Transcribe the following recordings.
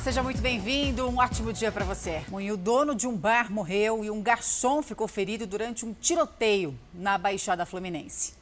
seja muito bem-vindo. Um ótimo dia para você. o dono de um bar morreu e um garçom ficou ferido durante um tiroteio na Baixada Fluminense.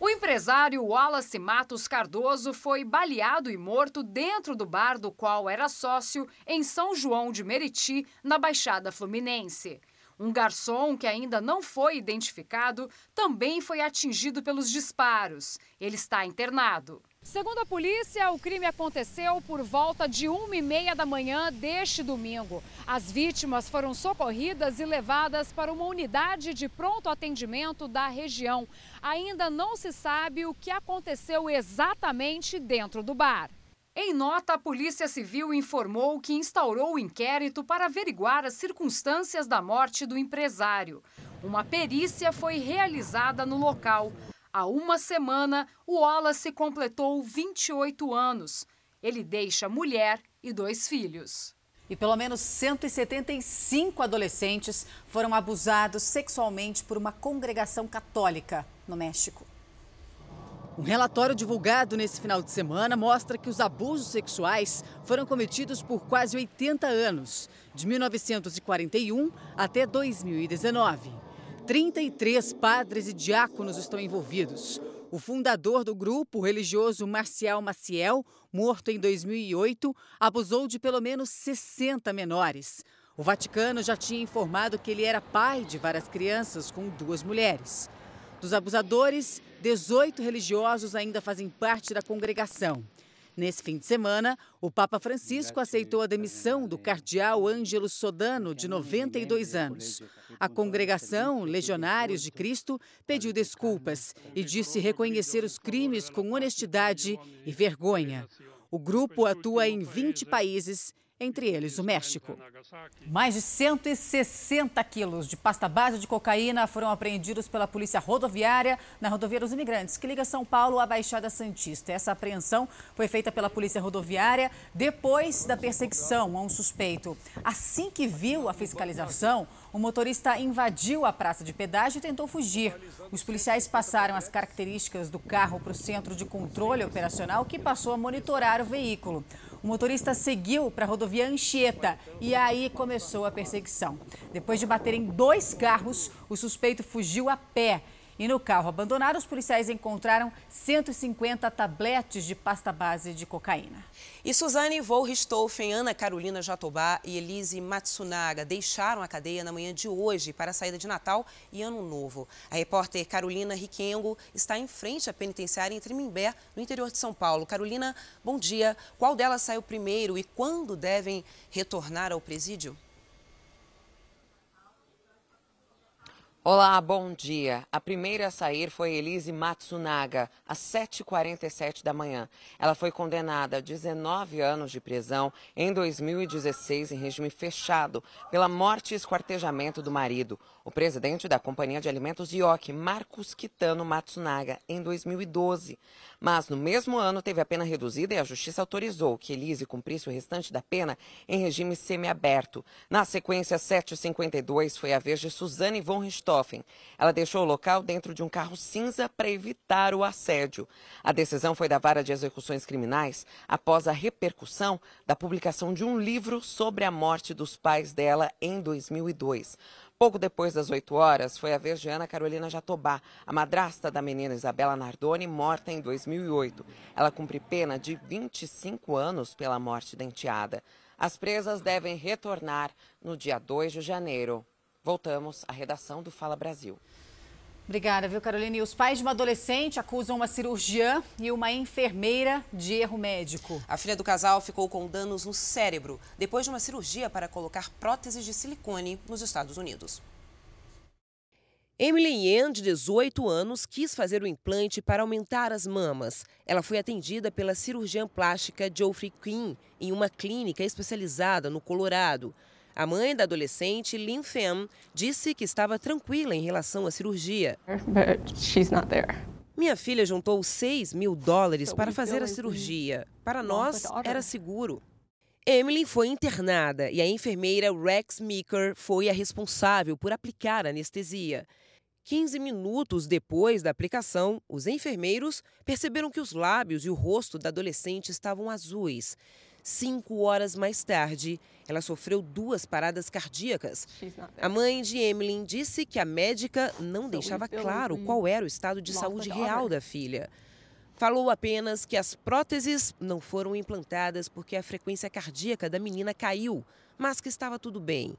O empresário Wallace Matos Cardoso foi baleado e morto dentro do bar do qual era sócio em São João de Meriti, na Baixada Fluminense. Um garçom que ainda não foi identificado também foi atingido pelos disparos. Ele está internado. Segundo a polícia, o crime aconteceu por volta de uma e meia da manhã deste domingo. As vítimas foram socorridas e levadas para uma unidade de pronto atendimento da região. Ainda não se sabe o que aconteceu exatamente dentro do bar. Em nota, a Polícia Civil informou que instaurou o inquérito para averiguar as circunstâncias da morte do empresário. Uma perícia foi realizada no local. Há uma semana, o Wallace completou 28 anos. Ele deixa mulher e dois filhos. E pelo menos 175 adolescentes foram abusados sexualmente por uma congregação católica no México. Um relatório divulgado nesse final de semana mostra que os abusos sexuais foram cometidos por quase 80 anos, de 1941 até 2019. 33 padres e diáconos estão envolvidos. O fundador do grupo, religioso Marcial Maciel, morto em 2008, abusou de pelo menos 60 menores. O Vaticano já tinha informado que ele era pai de várias crianças com duas mulheres. Dos abusadores, 18 religiosos ainda fazem parte da congregação. Nesse fim de semana, o Papa Francisco aceitou a demissão do cardeal Ângelo Sodano, de 92 anos. A congregação Legionários de Cristo pediu desculpas e disse reconhecer os crimes com honestidade e vergonha. O grupo atua em 20 países entre eles o México. Mais de 160 quilos de pasta base de cocaína foram apreendidos pela Polícia Rodoviária na Rodovia dos Imigrantes, que liga São Paulo à Baixada Santista. Essa apreensão foi feita pela Polícia Rodoviária depois da perseguição a um suspeito. Assim que viu a fiscalização, o motorista invadiu a praça de pedágio e tentou fugir. Os policiais passaram as características do carro para o centro de controle operacional, que passou a monitorar o veículo. O motorista seguiu para a rodovia Anchieta e aí começou a perseguição. Depois de bater em dois carros, o suspeito fugiu a pé e no carro abandonado, os policiais encontraram 150 tabletes de pasta base de cocaína. E Suzane Volristoffen, Ana Carolina Jatobá e Elise Matsunaga deixaram a cadeia na manhã de hoje para a saída de Natal e Ano Novo. A repórter Carolina Riquengo está em frente à penitenciária em Trimimbé, no interior de São Paulo. Carolina, bom dia. Qual delas saiu primeiro e quando devem retornar ao presídio? Olá, bom dia. A primeira a sair foi Elise Matsunaga, às 7h47 da manhã. Ela foi condenada a 19 anos de prisão em 2016 em regime fechado pela morte e esquartejamento do marido, o presidente da Companhia de Alimentos IOC, Marcos Kitano Matsunaga, em 2012. Mas no mesmo ano teve a pena reduzida e a justiça autorizou que Elise cumprisse o restante da pena em regime semiaberto. Na sequência 752 foi a vez de Suzane von Richthofen. Ela deixou o local dentro de um carro cinza para evitar o assédio. A decisão foi da Vara de Execuções Criminais após a repercussão da publicação de um livro sobre a morte dos pais dela em 2002. Pouco depois das 8 horas, foi a vez de Ana Carolina Jatobá, a madrasta da menina Isabela Nardoni, morta em 2008. Ela cumpre pena de 25 anos pela morte da enteada. As presas devem retornar no dia 2 de janeiro. Voltamos à redação do Fala Brasil. Obrigada, viu, Carolina? E os pais de uma adolescente acusam uma cirurgiã e uma enfermeira de erro médico. A filha do casal ficou com danos no cérebro depois de uma cirurgia para colocar próteses de silicone nos Estados Unidos. Emily Yen, de 18 anos, quis fazer o implante para aumentar as mamas. Ela foi atendida pela cirurgiã plástica Geoffrey Quinn em uma clínica especializada no Colorado. A mãe da adolescente, Lin Fem, disse que estava tranquila em relação à cirurgia. Minha filha juntou 6 mil dólares para fazer a cirurgia. Para nós, era seguro. Emily foi internada e a enfermeira Rex Meeker foi a responsável por aplicar anestesia. 15 minutos depois da aplicação, os enfermeiros perceberam que os lábios e o rosto da adolescente estavam azuis. Cinco horas mais tarde, ela sofreu duas paradas cardíacas. A mãe de Emily disse que a médica não deixava claro qual era o estado de saúde real da filha. Falou apenas que as próteses não foram implantadas porque a frequência cardíaca da menina caiu, mas que estava tudo bem.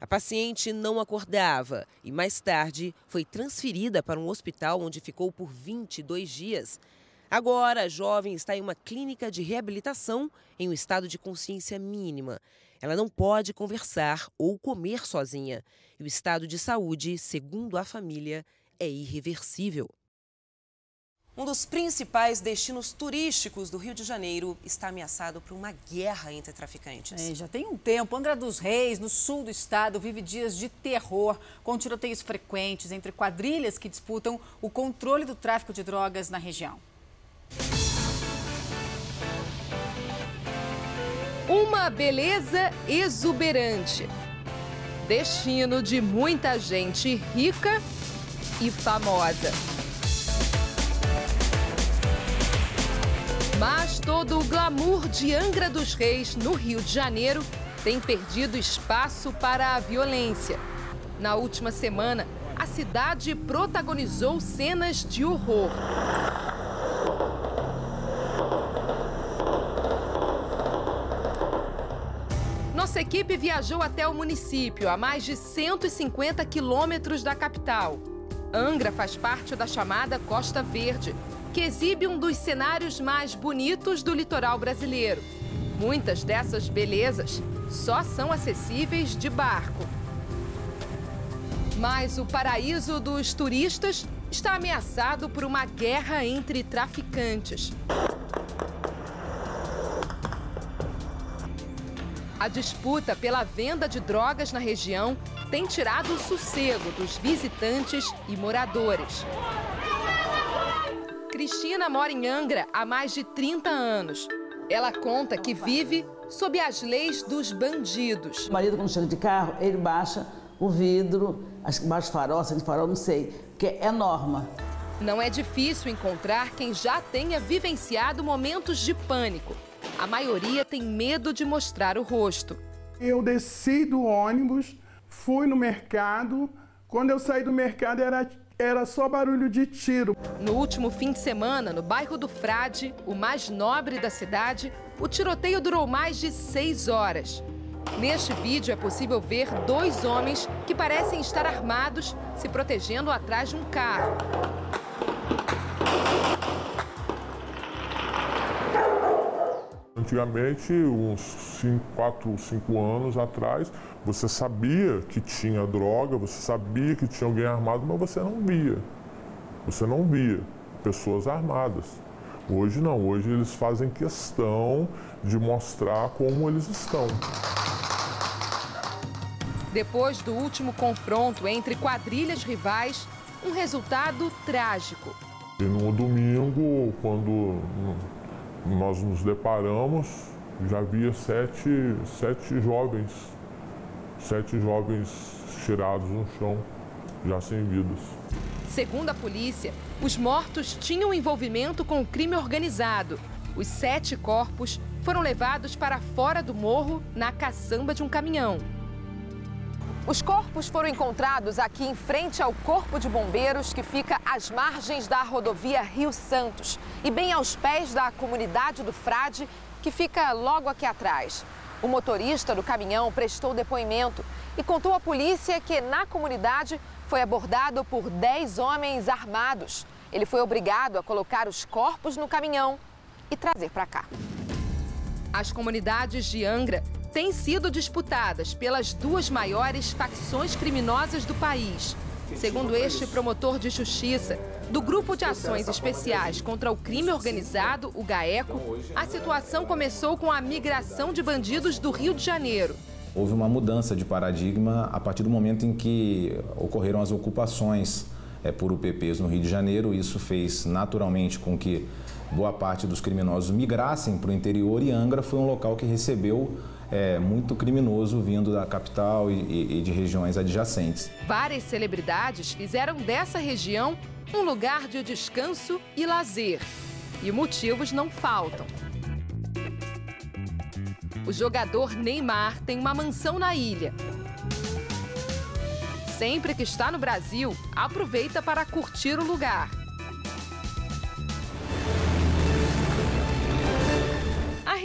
A paciente não acordava e, mais tarde, foi transferida para um hospital onde ficou por 22 dias. Agora, a jovem está em uma clínica de reabilitação em um estado de consciência mínima. Ela não pode conversar ou comer sozinha. E o estado de saúde, segundo a família, é irreversível. Um dos principais destinos turísticos do Rio de Janeiro está ameaçado por uma guerra entre traficantes. É, já tem um tempo. Angra dos Reis, no sul do estado, vive dias de terror, com tiroteios frequentes entre quadrilhas que disputam o controle do tráfico de drogas na região. Uma beleza exuberante. Destino de muita gente rica e famosa. Mas todo o glamour de Angra dos Reis, no Rio de Janeiro, tem perdido espaço para a violência. Na última semana, a cidade protagonizou cenas de horror. Nossa equipe viajou até o município, a mais de 150 quilômetros da capital. Angra faz parte da chamada Costa Verde, que exibe um dos cenários mais bonitos do litoral brasileiro. Muitas dessas belezas só são acessíveis de barco. Mas o paraíso dos turistas está ameaçado por uma guerra entre traficantes. A disputa pela venda de drogas na região tem tirado o sossego dos visitantes e moradores. Cristina mora em Angra há mais de 30 anos. Ela conta que vive sob as leis dos bandidos. O marido, quando chega de carro, ele baixa o vidro, acho que baixa o farol, de farol, não sei, porque é norma. Não é difícil encontrar quem já tenha vivenciado momentos de pânico. A maioria tem medo de mostrar o rosto. Eu desci do ônibus, fui no mercado. Quando eu saí do mercado, era era só barulho de tiro. No último fim de semana, no bairro do Frade, o mais nobre da cidade, o tiroteio durou mais de seis horas. Neste vídeo é possível ver dois homens que parecem estar armados se protegendo atrás de um carro. Antigamente, uns 4, 5 anos atrás, você sabia que tinha droga, você sabia que tinha alguém armado, mas você não via. Você não via pessoas armadas. Hoje não, hoje eles fazem questão de mostrar como eles estão. Depois do último confronto entre quadrilhas rivais, um resultado trágico. E no domingo, quando nós nos deparamos, já havia sete, sete jovens, sete jovens tirados no chão, já sem vidas. Segundo a polícia, os mortos tinham envolvimento com o crime organizado. Os sete corpos foram levados para fora do morro na caçamba de um caminhão. Os corpos foram encontrados aqui em frente ao Corpo de Bombeiros, que fica às margens da rodovia Rio Santos e bem aos pés da comunidade do Frade, que fica logo aqui atrás. O motorista do caminhão prestou depoimento e contou à polícia que na comunidade foi abordado por 10 homens armados. Ele foi obrigado a colocar os corpos no caminhão e trazer para cá. As comunidades de Angra têm sido disputadas pelas duas maiores facções criminosas do país. Segundo este promotor de justiça, do Grupo de Ações Especiais contra o Crime Organizado, o GAECO, a situação começou com a migração de bandidos do Rio de Janeiro. Houve uma mudança de paradigma a partir do momento em que ocorreram as ocupações é, por UPPs no Rio de Janeiro. Isso fez naturalmente com que boa parte dos criminosos migrassem para o interior e Angra foi um local que recebeu é, muito criminoso vindo da capital e, e de regiões adjacentes. Várias celebridades fizeram dessa região um lugar de descanso e lazer. E motivos não faltam. O jogador Neymar tem uma mansão na ilha. Sempre que está no Brasil, aproveita para curtir o lugar.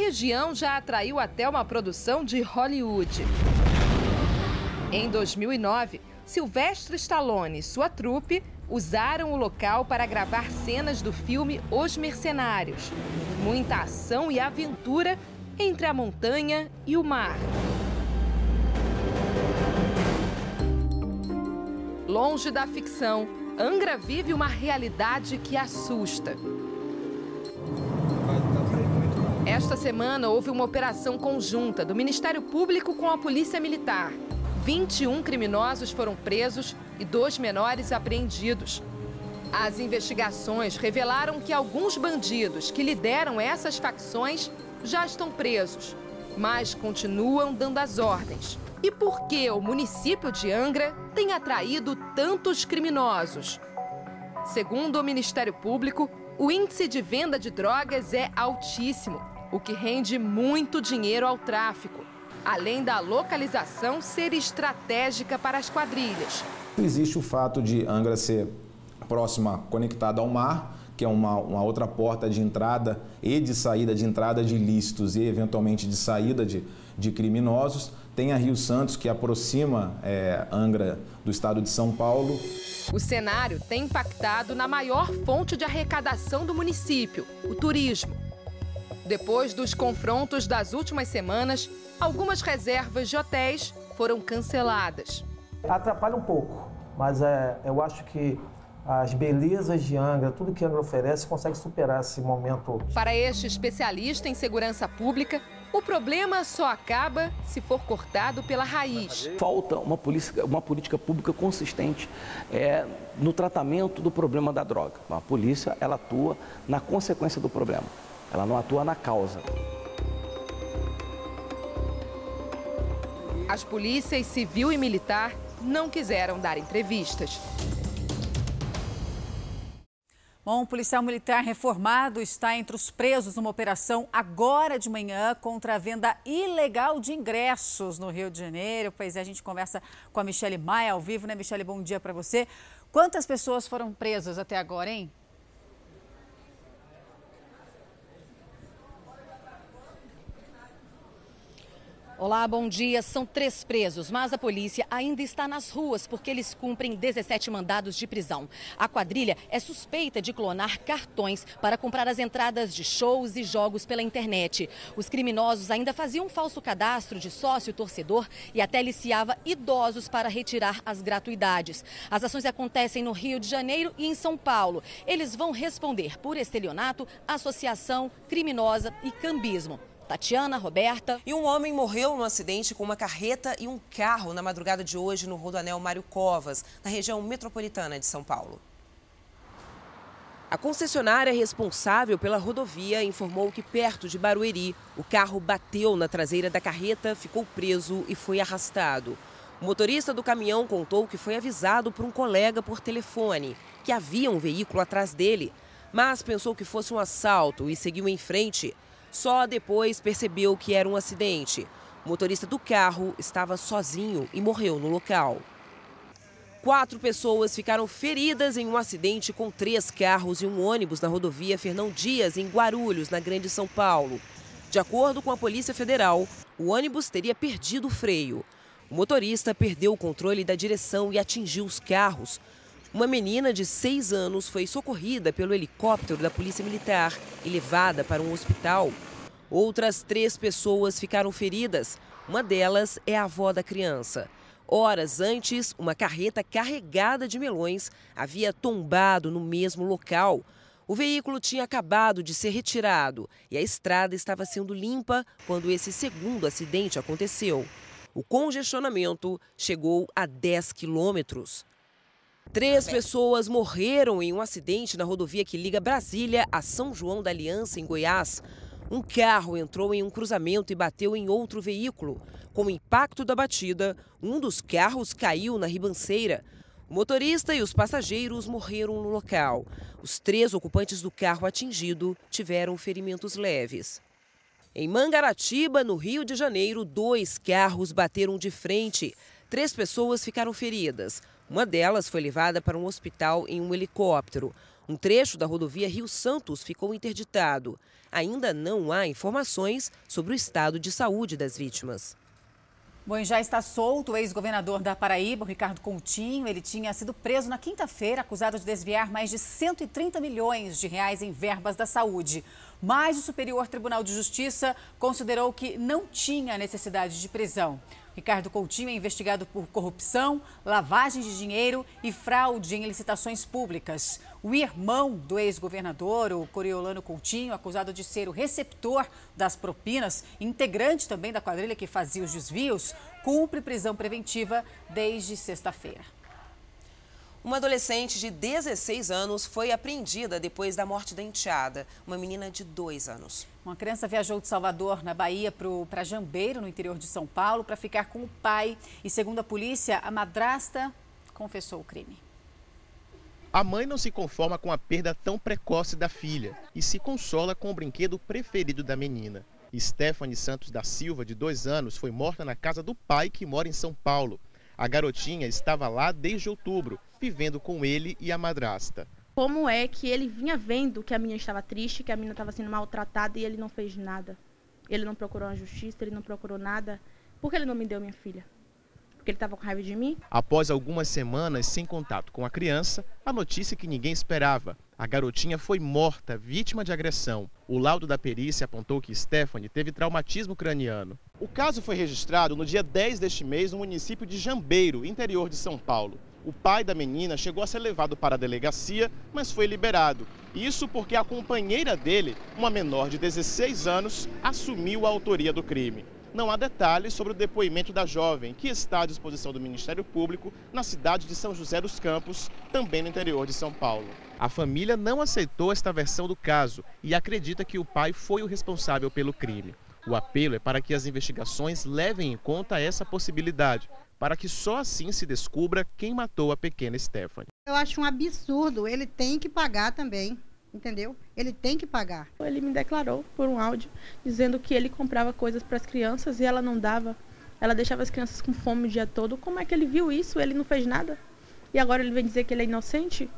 Região já atraiu até uma produção de Hollywood. Em 2009, Sylvester Stallone e sua trupe usaram o local para gravar cenas do filme Os Mercenários. Muita ação e aventura entre a montanha e o mar. Longe da ficção, Angra vive uma realidade que assusta. Esta semana houve uma operação conjunta do Ministério Público com a Polícia Militar. 21 criminosos foram presos e dois menores apreendidos. As investigações revelaram que alguns bandidos que lideram essas facções já estão presos, mas continuam dando as ordens. E por que o município de Angra tem atraído tantos criminosos? Segundo o Ministério Público, o índice de venda de drogas é altíssimo, o que rende muito dinheiro ao tráfico, além da localização ser estratégica para as quadrilhas. Existe o fato de Angra ser próxima, conectada ao mar, que é uma, uma outra porta de entrada e de saída, de entrada de ilícitos e eventualmente de saída de, de criminosos. Tem a Rio Santos, que aproxima é, Angra do estado de São Paulo. O cenário tem impactado na maior fonte de arrecadação do município, o turismo. Depois dos confrontos das últimas semanas, algumas reservas de hotéis foram canceladas. Atrapalha um pouco, mas é, eu acho que as belezas de Angra, tudo que Angra oferece, consegue superar esse momento. Para este especialista em segurança pública, o problema só acaba se for cortado pela raiz. Falta uma, polícia, uma política pública consistente é, no tratamento do problema da droga. A polícia ela atua na consequência do problema, ela não atua na causa. As polícias civil e militar não quiseram dar entrevistas. Bom, um policial militar reformado está entre os presos numa operação agora de manhã contra a venda ilegal de ingressos no Rio de Janeiro. Pois é, a gente conversa com a Michele Maia ao vivo, né, Michele? Bom dia para você. Quantas pessoas foram presas até agora, hein? Olá, bom dia. São três presos, mas a polícia ainda está nas ruas porque eles cumprem 17 mandados de prisão. A quadrilha é suspeita de clonar cartões para comprar as entradas de shows e jogos pela internet. Os criminosos ainda faziam um falso cadastro de sócio torcedor e até aliciava idosos para retirar as gratuidades. As ações acontecem no Rio de Janeiro e em São Paulo. Eles vão responder por estelionato, associação criminosa e cambismo. Tatiana, Roberta. E um homem morreu no acidente com uma carreta e um carro na madrugada de hoje no Rodoanel Mário Covas, na região metropolitana de São Paulo. A concessionária responsável pela rodovia informou que perto de Barueri, o carro bateu na traseira da carreta, ficou preso e foi arrastado. O motorista do caminhão contou que foi avisado por um colega por telefone que havia um veículo atrás dele, mas pensou que fosse um assalto e seguiu em frente. Só depois percebeu que era um acidente. O motorista do carro estava sozinho e morreu no local. Quatro pessoas ficaram feridas em um acidente com três carros e um ônibus na rodovia Fernão Dias, em Guarulhos, na Grande São Paulo. De acordo com a Polícia Federal, o ônibus teria perdido o freio. O motorista perdeu o controle da direção e atingiu os carros. Uma menina de seis anos foi socorrida pelo helicóptero da Polícia Militar e levada para um hospital. Outras três pessoas ficaram feridas. Uma delas é a avó da criança. Horas antes, uma carreta carregada de melões havia tombado no mesmo local. O veículo tinha acabado de ser retirado e a estrada estava sendo limpa quando esse segundo acidente aconteceu. O congestionamento chegou a 10 quilômetros. Três pessoas morreram em um acidente na rodovia que liga Brasília a São João da Aliança, em Goiás. Um carro entrou em um cruzamento e bateu em outro veículo. Com o impacto da batida, um dos carros caiu na ribanceira. O motorista e os passageiros morreram no local. Os três ocupantes do carro atingido tiveram ferimentos leves. Em Mangaratiba, no Rio de Janeiro, dois carros bateram de frente. Três pessoas ficaram feridas. Uma delas foi levada para um hospital em um helicóptero. Um trecho da rodovia Rio Santos ficou interditado. Ainda não há informações sobre o estado de saúde das vítimas. Bom, já está solto o ex-governador da Paraíba, Ricardo Coutinho. Ele tinha sido preso na quinta-feira, acusado de desviar mais de 130 milhões de reais em verbas da saúde. Mas o Superior Tribunal de Justiça considerou que não tinha necessidade de prisão. Ricardo Coutinho é investigado por corrupção, lavagem de dinheiro e fraude em licitações públicas. O irmão do ex-governador, o Coriolano Coutinho, acusado de ser o receptor das propinas, integrante também da quadrilha que fazia os desvios, cumpre prisão preventiva desde sexta-feira. Uma adolescente de 16 anos foi apreendida depois da morte da enteada, uma menina de 2 anos. Uma criança viajou de Salvador, na Bahia, para Jambeiro, no interior de São Paulo, para ficar com o pai. E, segundo a polícia, a madrasta confessou o crime. A mãe não se conforma com a perda tão precoce da filha e se consola com o brinquedo preferido da menina. Stephanie Santos da Silva, de dois anos, foi morta na casa do pai que mora em São Paulo. A garotinha estava lá desde outubro, vivendo com ele e a madrasta. Como é que ele vinha vendo que a menina estava triste, que a menina estava sendo maltratada e ele não fez nada? Ele não procurou a justiça, ele não procurou nada. Por que ele não me deu minha filha? Porque ele estava com raiva de mim? Após algumas semanas sem contato com a criança, a notícia que ninguém esperava. A garotinha foi morta, vítima de agressão. O laudo da perícia apontou que Stephanie teve traumatismo craniano. O caso foi registrado no dia 10 deste mês no município de Jambeiro, interior de São Paulo. O pai da menina chegou a ser levado para a delegacia, mas foi liberado. Isso porque a companheira dele, uma menor de 16 anos, assumiu a autoria do crime. Não há detalhes sobre o depoimento da jovem, que está à disposição do Ministério Público na cidade de São José dos Campos, também no interior de São Paulo. A família não aceitou esta versão do caso e acredita que o pai foi o responsável pelo crime. O apelo é para que as investigações levem em conta essa possibilidade, para que só assim se descubra quem matou a pequena Stephanie. Eu acho um absurdo, ele tem que pagar também, entendeu? Ele tem que pagar. Ele me declarou por um áudio dizendo que ele comprava coisas para as crianças e ela não dava. Ela deixava as crianças com fome o dia todo. Como é que ele viu isso? Ele não fez nada. E agora ele vem dizer que ele é inocente?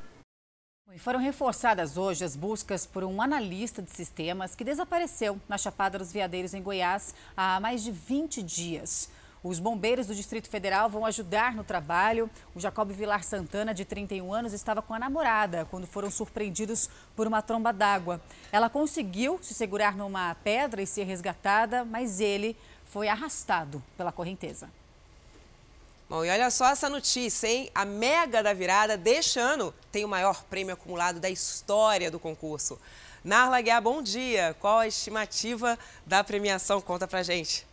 Foram reforçadas hoje as buscas por um analista de sistemas que desapareceu na Chapada dos Veadeiros, em Goiás, há mais de 20 dias. Os bombeiros do Distrito Federal vão ajudar no trabalho. O Jacob Vilar Santana, de 31 anos, estava com a namorada quando foram surpreendidos por uma tromba d'água. Ela conseguiu se segurar numa pedra e ser resgatada, mas ele foi arrastado pela correnteza. Bom, e olha só essa notícia, hein? A Mega da Virada deste ano tem o maior prêmio acumulado da história do concurso. Narla Guiar, bom dia. Qual a estimativa da premiação? Conta pra gente.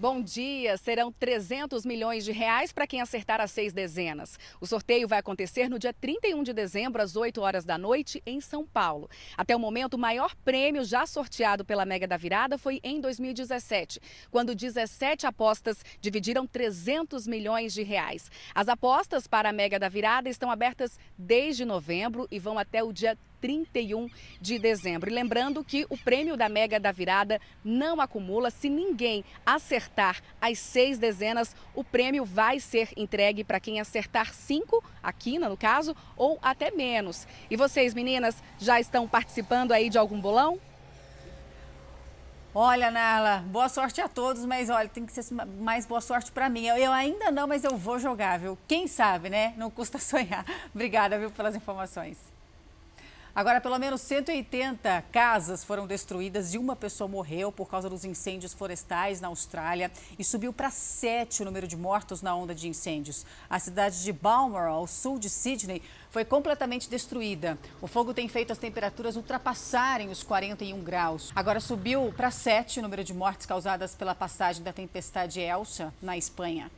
Bom dia! Serão 300 milhões de reais para quem acertar as seis dezenas. O sorteio vai acontecer no dia 31 de dezembro, às 8 horas da noite, em São Paulo. Até o momento, o maior prêmio já sorteado pela Mega da Virada foi em 2017, quando 17 apostas dividiram 300 milhões de reais. As apostas para a Mega da Virada estão abertas desde novembro e vão até o dia 31 de dezembro. E lembrando que o prêmio da Mega da Virada não acumula. Se ninguém acertar as seis dezenas, o prêmio vai ser entregue para quem acertar cinco, a quina no caso, ou até menos. E vocês, meninas, já estão participando aí de algum bolão? Olha, Nala, boa sorte a todos, mas olha, tem que ser mais boa sorte para mim. Eu, eu, ainda não, mas eu vou jogar, viu? Quem sabe, né? Não custa sonhar. Obrigada, viu, pelas informações. Agora, pelo menos 180 casas foram destruídas e uma pessoa morreu por causa dos incêndios florestais na Austrália e subiu para sete o número de mortos na onda de incêndios. A cidade de Balmoral, ao sul de Sydney, foi completamente destruída. O fogo tem feito as temperaturas ultrapassarem os 41 graus. Agora subiu para sete o número de mortes causadas pela passagem da tempestade Elsa na Espanha.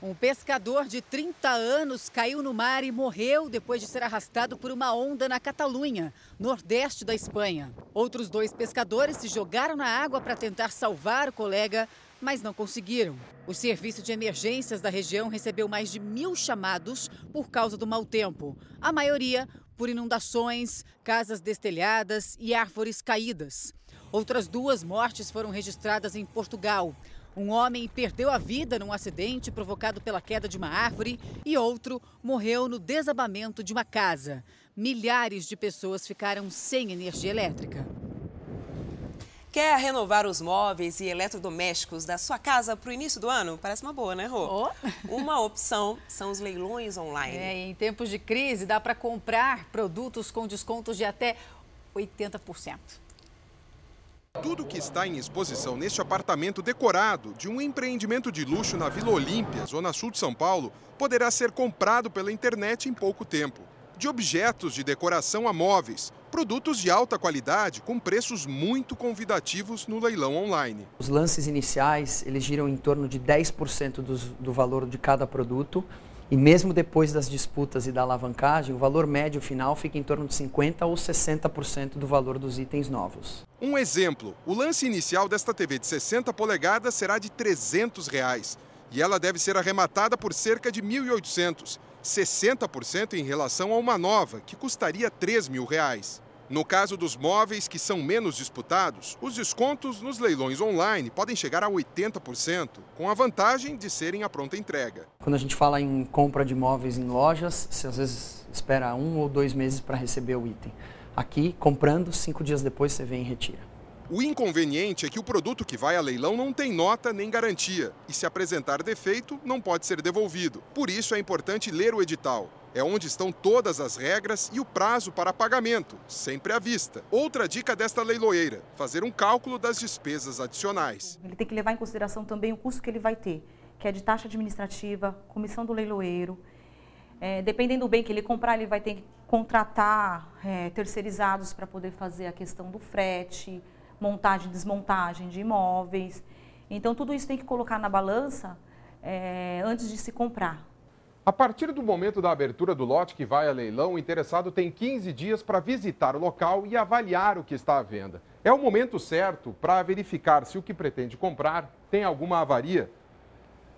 Um pescador de 30 anos caiu no mar e morreu depois de ser arrastado por uma onda na Catalunha, nordeste da Espanha. Outros dois pescadores se jogaram na água para tentar salvar o colega, mas não conseguiram. O serviço de emergências da região recebeu mais de mil chamados por causa do mau tempo. A maioria por inundações, casas destelhadas e árvores caídas. Outras duas mortes foram registradas em Portugal. Um homem perdeu a vida num acidente provocado pela queda de uma árvore e outro morreu no desabamento de uma casa. Milhares de pessoas ficaram sem energia elétrica. Quer renovar os móveis e eletrodomésticos da sua casa para o início do ano? Parece uma boa, né, Rô? Oh. Uma opção são os leilões online. É, em tempos de crise, dá para comprar produtos com descontos de até 80%. Tudo que está em exposição neste apartamento decorado de um empreendimento de luxo na Vila Olímpia, zona sul de São Paulo, poderá ser comprado pela internet em pouco tempo. De objetos de decoração a móveis, produtos de alta qualidade com preços muito convidativos no leilão online. Os lances iniciais, eles giram em torno de 10% do, do valor de cada produto e mesmo depois das disputas e da alavancagem, o valor médio final fica em torno de 50% ou 60% do valor dos itens novos. Um exemplo, o lance inicial desta TV de 60 polegadas será de 300 reais, e ela deve ser arrematada por cerca de R$ 1.800, 60% em relação a uma nova, que custaria 3 mil reais. No caso dos móveis que são menos disputados, os descontos nos leilões online podem chegar a 80%, com a vantagem de serem a pronta entrega. Quando a gente fala em compra de móveis em lojas, você às vezes espera um ou dois meses para receber o item. Aqui, comprando, cinco dias depois você vem e retira. O inconveniente é que o produto que vai a leilão não tem nota nem garantia, e se apresentar defeito, não pode ser devolvido. Por isso é importante ler o edital é onde estão todas as regras e o prazo para pagamento, sempre à vista. Outra dica desta leiloeira: fazer um cálculo das despesas adicionais. Ele tem que levar em consideração também o custo que ele vai ter, que é de taxa administrativa, comissão do leiloeiro. É, dependendo do bem que ele comprar, ele vai ter que contratar é, terceirizados para poder fazer a questão do frete, montagem e desmontagem de imóveis. Então, tudo isso tem que colocar na balança é, antes de se comprar. A partir do momento da abertura do lote que vai a leilão, o interessado tem 15 dias para visitar o local e avaliar o que está à venda. É o momento certo para verificar se o que pretende comprar tem alguma avaria.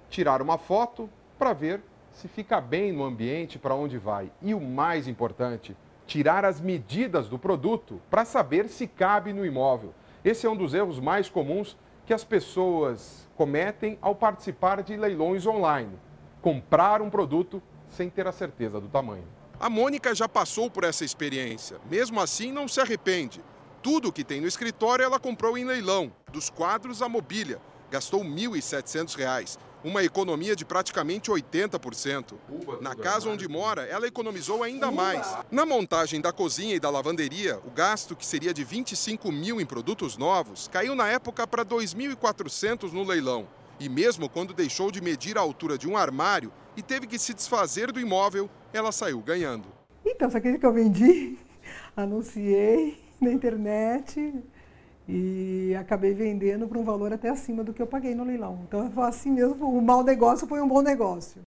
Tirar uma foto para ver se fica bem no ambiente para onde vai. E o mais importante, tirar as medidas do produto para saber se cabe no imóvel. Esse é um dos erros mais comuns que as pessoas cometem ao participar de leilões online comprar um produto sem ter a certeza do tamanho. A Mônica já passou por essa experiência. Mesmo assim, não se arrepende. Tudo que tem no escritório ela comprou em leilão, dos quadros à mobília. Gastou R$ 1.700, uma economia de praticamente 80%. Na casa onde mora, ela economizou ainda mais. Na montagem da cozinha e da lavanderia, o gasto, que seria de 25 mil em produtos novos, caiu na época para 2.400 no leilão. E mesmo quando deixou de medir a altura de um armário e teve que se desfazer do imóvel, ela saiu ganhando. Então, você acredita que eu vendi? Anunciei na internet e acabei vendendo por um valor até acima do que eu paguei no leilão. Então, foi assim mesmo, o mau negócio foi um bom negócio.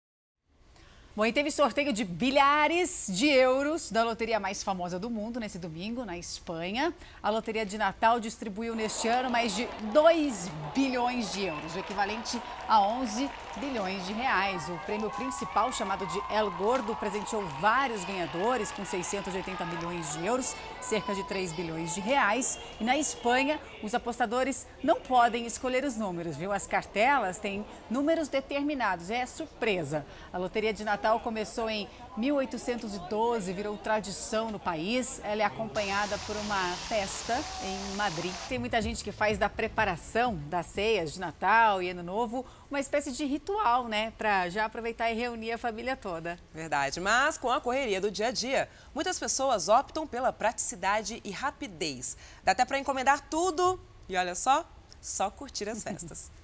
Bom, e teve sorteio de bilhares de euros da loteria mais famosa do mundo nesse domingo, na Espanha. A loteria de Natal distribuiu neste ano mais de 2 bilhões de euros, o equivalente a 11 bilhões de reais. O prêmio principal, chamado de El Gordo, presenteou vários ganhadores com 680 milhões de euros, cerca de 3 bilhões de reais. E na Espanha, os apostadores não podem escolher os números, viu? As cartelas têm números determinados, é surpresa. A loteria de Natal começou em 1812, virou tradição no país. Ela é acompanhada por uma festa em Madrid. Tem muita gente que faz da preparação das ceias de Natal e Ano Novo uma espécie de ritual, né? Para já aproveitar e reunir a família toda. Verdade, mas com a correria do dia a dia, muitas pessoas optam pela praticidade e rapidez. Dá até para encomendar tudo e olha só, só curtir as festas.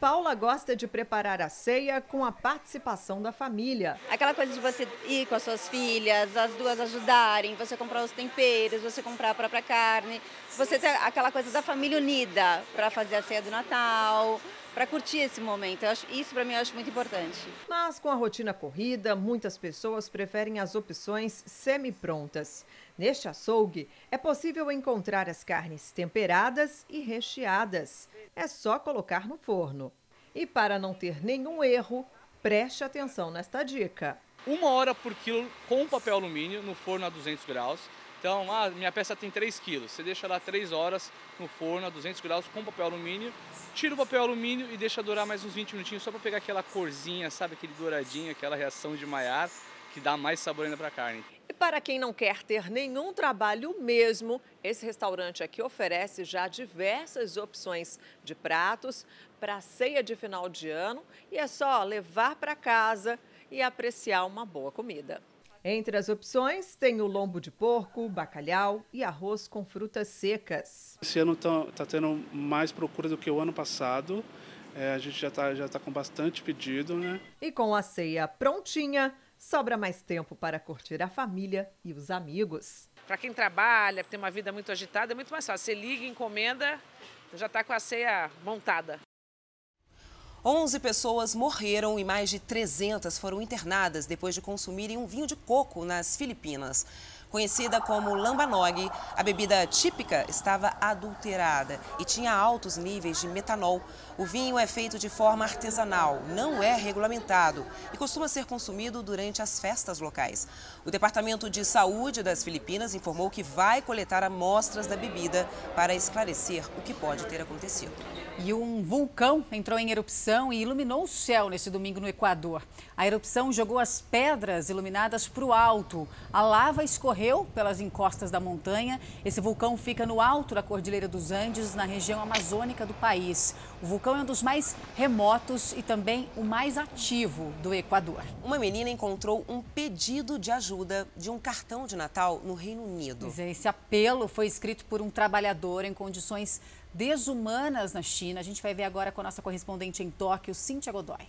Paula gosta de preparar a ceia com a participação da família. Aquela coisa de você ir com as suas filhas, as duas ajudarem, você comprar os temperos, você comprar a própria carne, você ter aquela coisa da família unida para fazer a ceia do Natal. Para curtir esse momento. Eu acho, isso para mim eu acho muito importante. Mas com a rotina corrida, muitas pessoas preferem as opções semi-prontas. Neste açougue, é possível encontrar as carnes temperadas e recheadas. É só colocar no forno. E para não ter nenhum erro, preste atenção nesta dica. Uma hora por quilo com papel alumínio no forno a 200 graus. Então, ah, minha peça tem 3 quilos. Você deixa lá 3 horas no forno a 200 graus com papel alumínio. Tira o papel alumínio e deixa dourar mais uns 20 minutinhos só para pegar aquela corzinha, sabe? Aquele douradinho, aquela reação de maiar que dá mais sabor ainda para a carne. E para quem não quer ter nenhum trabalho mesmo, esse restaurante aqui oferece já diversas opções de pratos para ceia de final de ano e é só levar para casa e apreciar uma boa comida. Entre as opções tem o lombo de porco, bacalhau e arroz com frutas secas. Esse ano está tá tendo mais procura do que o ano passado. É, a gente já está já tá com bastante pedido, né? E com a ceia prontinha, sobra mais tempo para curtir a família e os amigos. Para quem trabalha, tem uma vida muito agitada, é muito mais fácil. Você liga, encomenda, já está com a ceia montada. 11 pessoas morreram e mais de 300 foram internadas depois de consumirem um vinho de coco nas Filipinas. Conhecida como lambanog, a bebida típica estava adulterada e tinha altos níveis de metanol. O vinho é feito de forma artesanal, não é regulamentado e costuma ser consumido durante as festas locais. O Departamento de Saúde das Filipinas informou que vai coletar amostras da bebida para esclarecer o que pode ter acontecido. E um vulcão entrou em erupção e iluminou o céu nesse domingo no Equador. A erupção jogou as pedras iluminadas para o alto. A lava escorreu pelas encostas da montanha. Esse vulcão fica no alto da Cordilheira dos Andes, na região amazônica do país. O vulcão é um dos mais remotos e também o mais ativo do Equador. Uma menina encontrou um pedido de ajuda de um cartão de Natal no Reino Unido. É, esse apelo foi escrito por um trabalhador em condições desumanas na China. A gente vai ver agora com a nossa correspondente em Tóquio, Cíntia Godoy.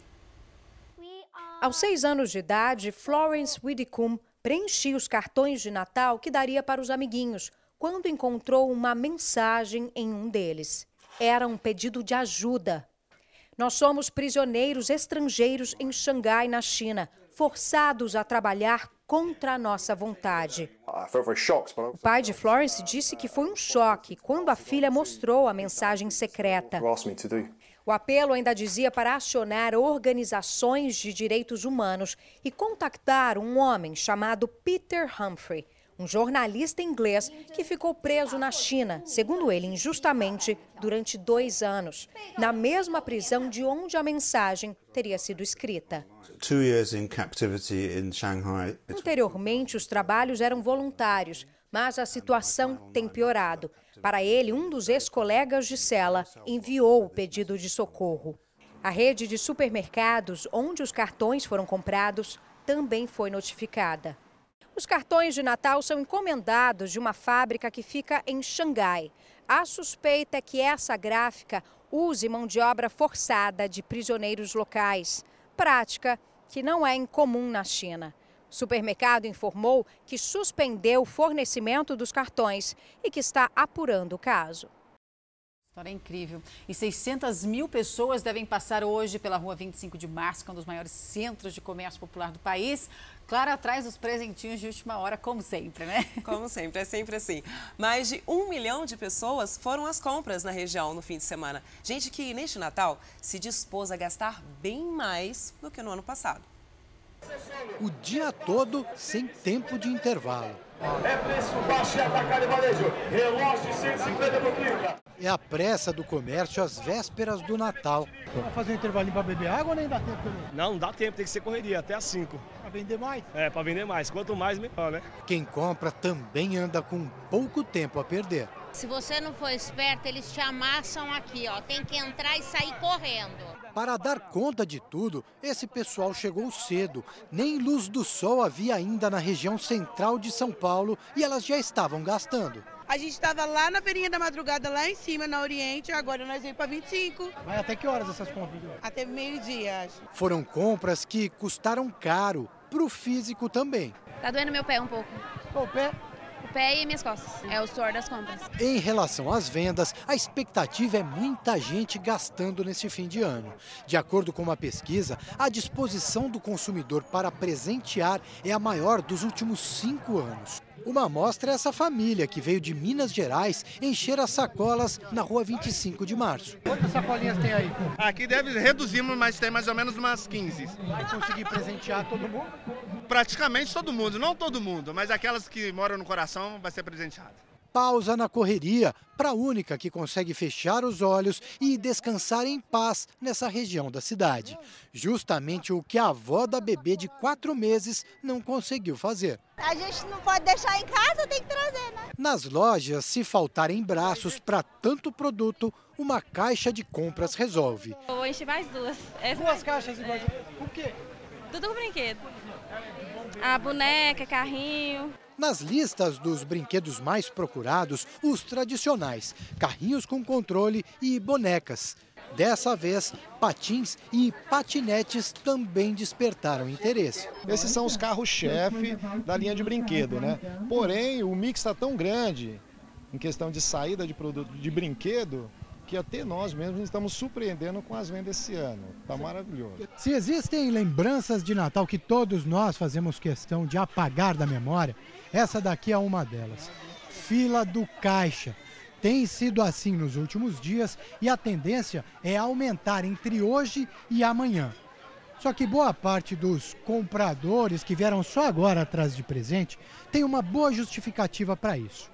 Aos seis anos de idade, Florence Widdicombe preenchia os cartões de Natal que daria para os amiguinhos, quando encontrou uma mensagem em um deles. Era um pedido de ajuda. Nós somos prisioneiros estrangeiros em Xangai, na China, forçados a trabalhar contra a nossa vontade. O pai de Florence disse que foi um choque quando a filha mostrou a mensagem secreta. O apelo ainda dizia para acionar organizações de direitos humanos e contactar um homem chamado Peter Humphrey, um jornalista inglês que ficou preso na China, segundo ele, injustamente, durante dois anos, na mesma prisão de onde a mensagem teria sido escrita. Anteriormente, os trabalhos eram voluntários, mas a situação tem piorado. Para ele, um dos ex-colegas de cela enviou o pedido de socorro. A rede de supermercados onde os cartões foram comprados também foi notificada. Os cartões de Natal são encomendados de uma fábrica que fica em Xangai. A suspeita é que essa gráfica use mão de obra forçada de prisioneiros locais, prática que não é incomum na China. O supermercado informou que suspendeu o fornecimento dos cartões e que está apurando o caso. História incrível. E 600 mil pessoas devem passar hoje pela rua 25 de março, que é um dos maiores centros de comércio popular do país. Claro, atrás dos presentinhos de última hora, como sempre, né? Como sempre, é sempre assim. Mais de um milhão de pessoas foram às compras na região no fim de semana. Gente que, neste Natal, se dispôs a gastar bem mais do que no ano passado. O dia todo sem tempo de intervalo. É preço baixo e atacado e varejo. Relógio de 150 por 30. É a pressa do comércio às vésperas do Natal. Vai fazer um intervalinho para beber água ou nem dá tempo também? Não, não dá tempo, tem que ser correria, até às 5. Para vender mais? É, para vender mais. Quanto mais, melhor, né? Quem compra também anda com pouco tempo a perder. Se você não for esperto, eles te amassam aqui, ó. Tem que entrar e sair correndo. Para dar conta de tudo, esse pessoal chegou cedo. Nem luz do sol havia ainda na região central de São Paulo e elas já estavam gastando. A gente estava lá na feirinha da madrugada, lá em cima, na Oriente, agora nós vamos para 25. Vai até que horas essas compras? Até meio-dia, acho. Foram compras que custaram caro, para o físico também. Tá doendo meu pé um pouco. O pé? O pé e minhas costas. É o suor das compras. Em relação às vendas, a expectativa é muita gente gastando nesse fim de ano. De acordo com uma pesquisa, a disposição do consumidor para presentear é a maior dos últimos cinco anos. Uma amostra é essa família que veio de Minas Gerais encher as sacolas na rua 25 de março. Quantas sacolinhas tem aí? Aqui deve reduzimos, mas tem mais ou menos umas 15. Vai conseguir presentear todo mundo? Praticamente todo mundo, não todo mundo, mas aquelas que moram no coração vai ser presenteada. Pausa na correria para a única que consegue fechar os olhos e descansar em paz nessa região da cidade. Justamente o que a avó da bebê de quatro meses não conseguiu fazer. A gente não pode deixar em casa, tem que trazer, né? Nas lojas, se faltarem braços para tanto produto, uma caixa de compras resolve. Eu vou encher mais duas. Essa Duas caixas iguais. Por quê? Tudo com brinquedo. A boneca, carrinho. Nas listas dos brinquedos mais procurados, os tradicionais: carrinhos com controle e bonecas. Dessa vez, patins e patinetes também despertaram interesse. Esses são os carros-chefe da linha de brinquedo, né? Porém, o mix está tão grande em questão de saída de produto de brinquedo que até nós mesmos estamos surpreendendo com as vendas esse ano. Está maravilhoso. Se existem lembranças de Natal que todos nós fazemos questão de apagar da memória, essa daqui é uma delas. Fila do caixa. Tem sido assim nos últimos dias e a tendência é aumentar entre hoje e amanhã. Só que boa parte dos compradores que vieram só agora atrás de presente tem uma boa justificativa para isso.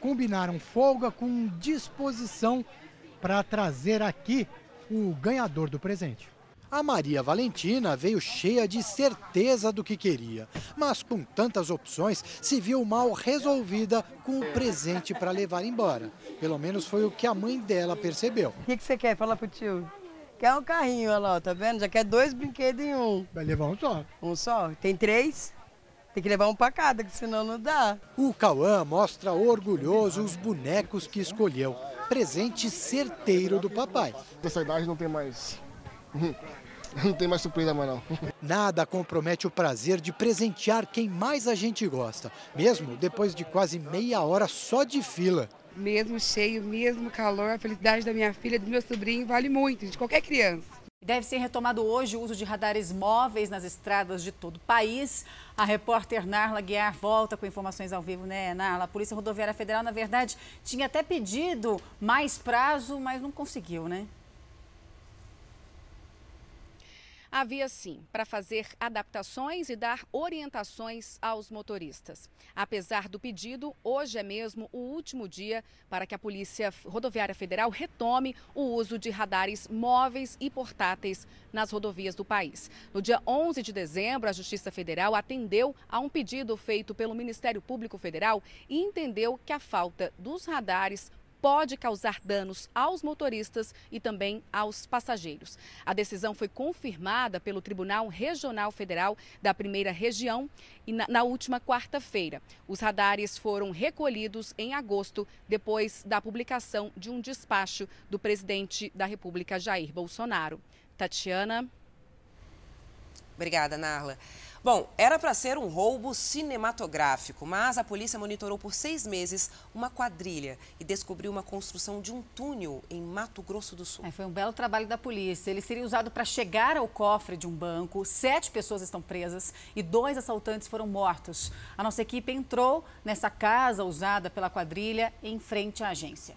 Combinaram folga com disposição para trazer aqui o ganhador do presente. A Maria Valentina veio cheia de certeza do que queria, mas com tantas opções se viu mal resolvida com o presente para levar embora. Pelo menos foi o que a mãe dela percebeu. O que, que você quer? Fala pro tio. Quer um carrinho, olha lá, tá vendo? Já quer dois brinquedos em um. Vai levar um só. Um só? Tem três? Tem que levar um para cada, que senão não dá. O Cauã mostra orgulhoso os bonecos que escolheu. Presente certeiro do papai. Nessa idade não tem mais. Não tem mais surpresa mais não. Nada compromete o prazer de presentear quem mais a gente gosta, mesmo depois de quase meia hora só de fila. Mesmo cheio, mesmo calor, a felicidade da minha filha e do meu sobrinho vale muito, de qualquer criança. Deve ser retomado hoje o uso de radares móveis nas estradas de todo o país. A repórter Narla Guiar volta com informações ao vivo, né, Narla? A Polícia Rodoviária Federal, na verdade, tinha até pedido mais prazo, mas não conseguiu, né? Havia sim para fazer adaptações e dar orientações aos motoristas. Apesar do pedido, hoje é mesmo o último dia para que a Polícia Rodoviária Federal retome o uso de radares móveis e portáteis nas rodovias do país. No dia 11 de dezembro, a Justiça Federal atendeu a um pedido feito pelo Ministério Público Federal e entendeu que a falta dos radares pode causar danos aos motoristas e também aos passageiros. A decisão foi confirmada pelo Tribunal Regional Federal da Primeira Região na última quarta-feira. Os radares foram recolhidos em agosto, depois da publicação de um despacho do presidente da República, Jair Bolsonaro. Tatiana. Obrigada, Narla. Bom, era para ser um roubo cinematográfico, mas a polícia monitorou por seis meses uma quadrilha e descobriu uma construção de um túnel em Mato Grosso do Sul. É, foi um belo trabalho da polícia. Ele seria usado para chegar ao cofre de um banco. Sete pessoas estão presas e dois assaltantes foram mortos. A nossa equipe entrou nessa casa usada pela quadrilha em frente à agência.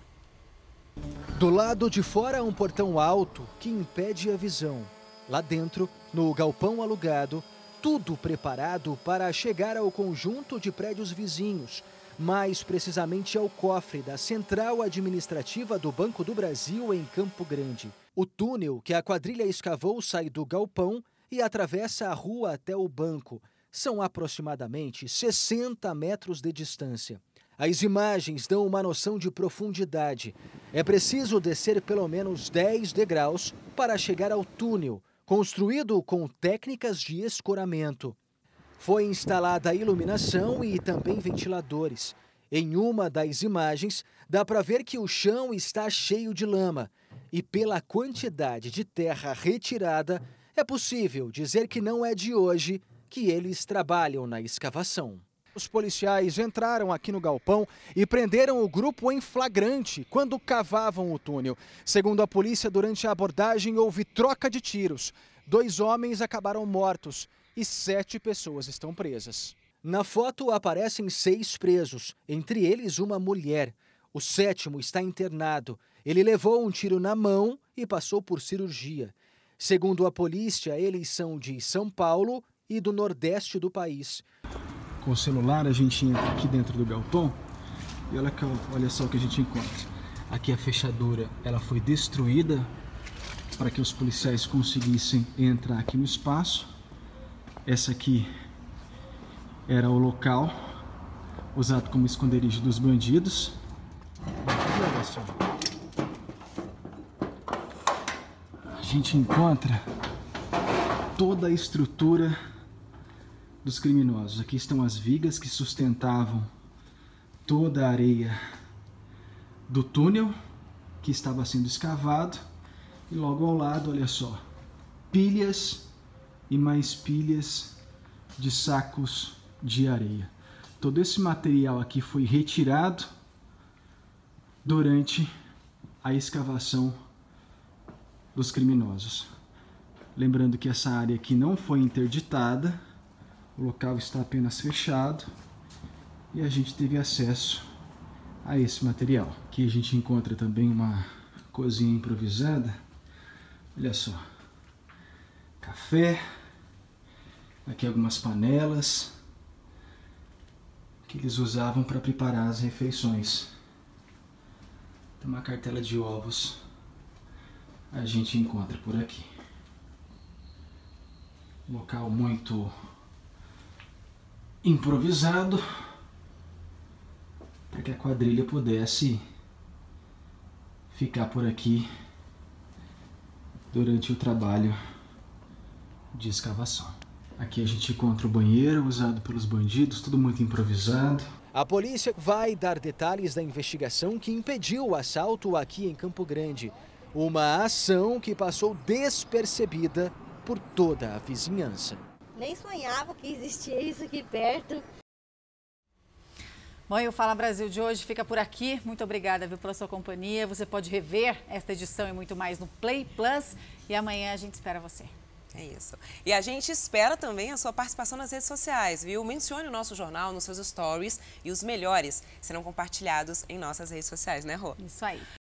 Do lado de fora, um portão alto que impede a visão. Lá dentro, no galpão alugado, tudo preparado para chegar ao conjunto de prédios vizinhos, mais precisamente ao cofre da Central Administrativa do Banco do Brasil em Campo Grande. O túnel que a quadrilha escavou sai do galpão e atravessa a rua até o banco. São aproximadamente 60 metros de distância. As imagens dão uma noção de profundidade. É preciso descer pelo menos 10 degraus para chegar ao túnel, construído com técnicas de escoramento. Foi instalada iluminação e também ventiladores. Em uma das imagens, dá para ver que o chão está cheio de lama e, pela quantidade de terra retirada, é possível dizer que não é de hoje que eles trabalham na escavação. Os policiais entraram aqui no galpão e prenderam o grupo em flagrante quando cavavam o túnel. Segundo a polícia, durante a abordagem houve troca de tiros. Dois homens acabaram mortos e sete pessoas estão presas. Na foto aparecem seis presos, entre eles uma mulher. O sétimo está internado. Ele levou um tiro na mão e passou por cirurgia. Segundo a polícia, eles são de São Paulo e do nordeste do país. Com o celular a gente entra aqui dentro do galpão e olha, olha só o que a gente encontra. Aqui a fechadura ela foi destruída para que os policiais conseguissem entrar aqui no espaço. Essa aqui era o local usado como esconderijo dos bandidos. A gente encontra toda a estrutura dos criminosos. Aqui estão as vigas que sustentavam toda a areia do túnel que estava sendo escavado. E logo ao lado, olha só, pilhas e mais pilhas de sacos de areia. Todo esse material aqui foi retirado durante a escavação dos criminosos. Lembrando que essa área aqui não foi interditada, o local está apenas fechado e a gente teve acesso a esse material. Aqui a gente encontra também uma cozinha improvisada. Olha só. Café. Aqui algumas panelas que eles usavam para preparar as refeições. Uma cartela de ovos. A gente encontra por aqui. Local muito improvisado para que a quadrilha pudesse ficar por aqui durante o trabalho de escavação. Aqui a gente encontra o banheiro usado pelos bandidos, tudo muito improvisado. A polícia vai dar detalhes da investigação que impediu o assalto aqui em Campo Grande. Uma ação que passou despercebida por toda a vizinhança. Nem sonhava que existia isso aqui perto. Bom, e o Fala Brasil de hoje fica por aqui. Muito obrigada viu, pela sua companhia. Você pode rever esta edição e muito mais no Play Plus. E amanhã a gente espera você. É isso. E a gente espera também a sua participação nas redes sociais, viu? Mencione o nosso jornal nos seus stories e os melhores serão compartilhados em nossas redes sociais, né, Rô? Isso aí.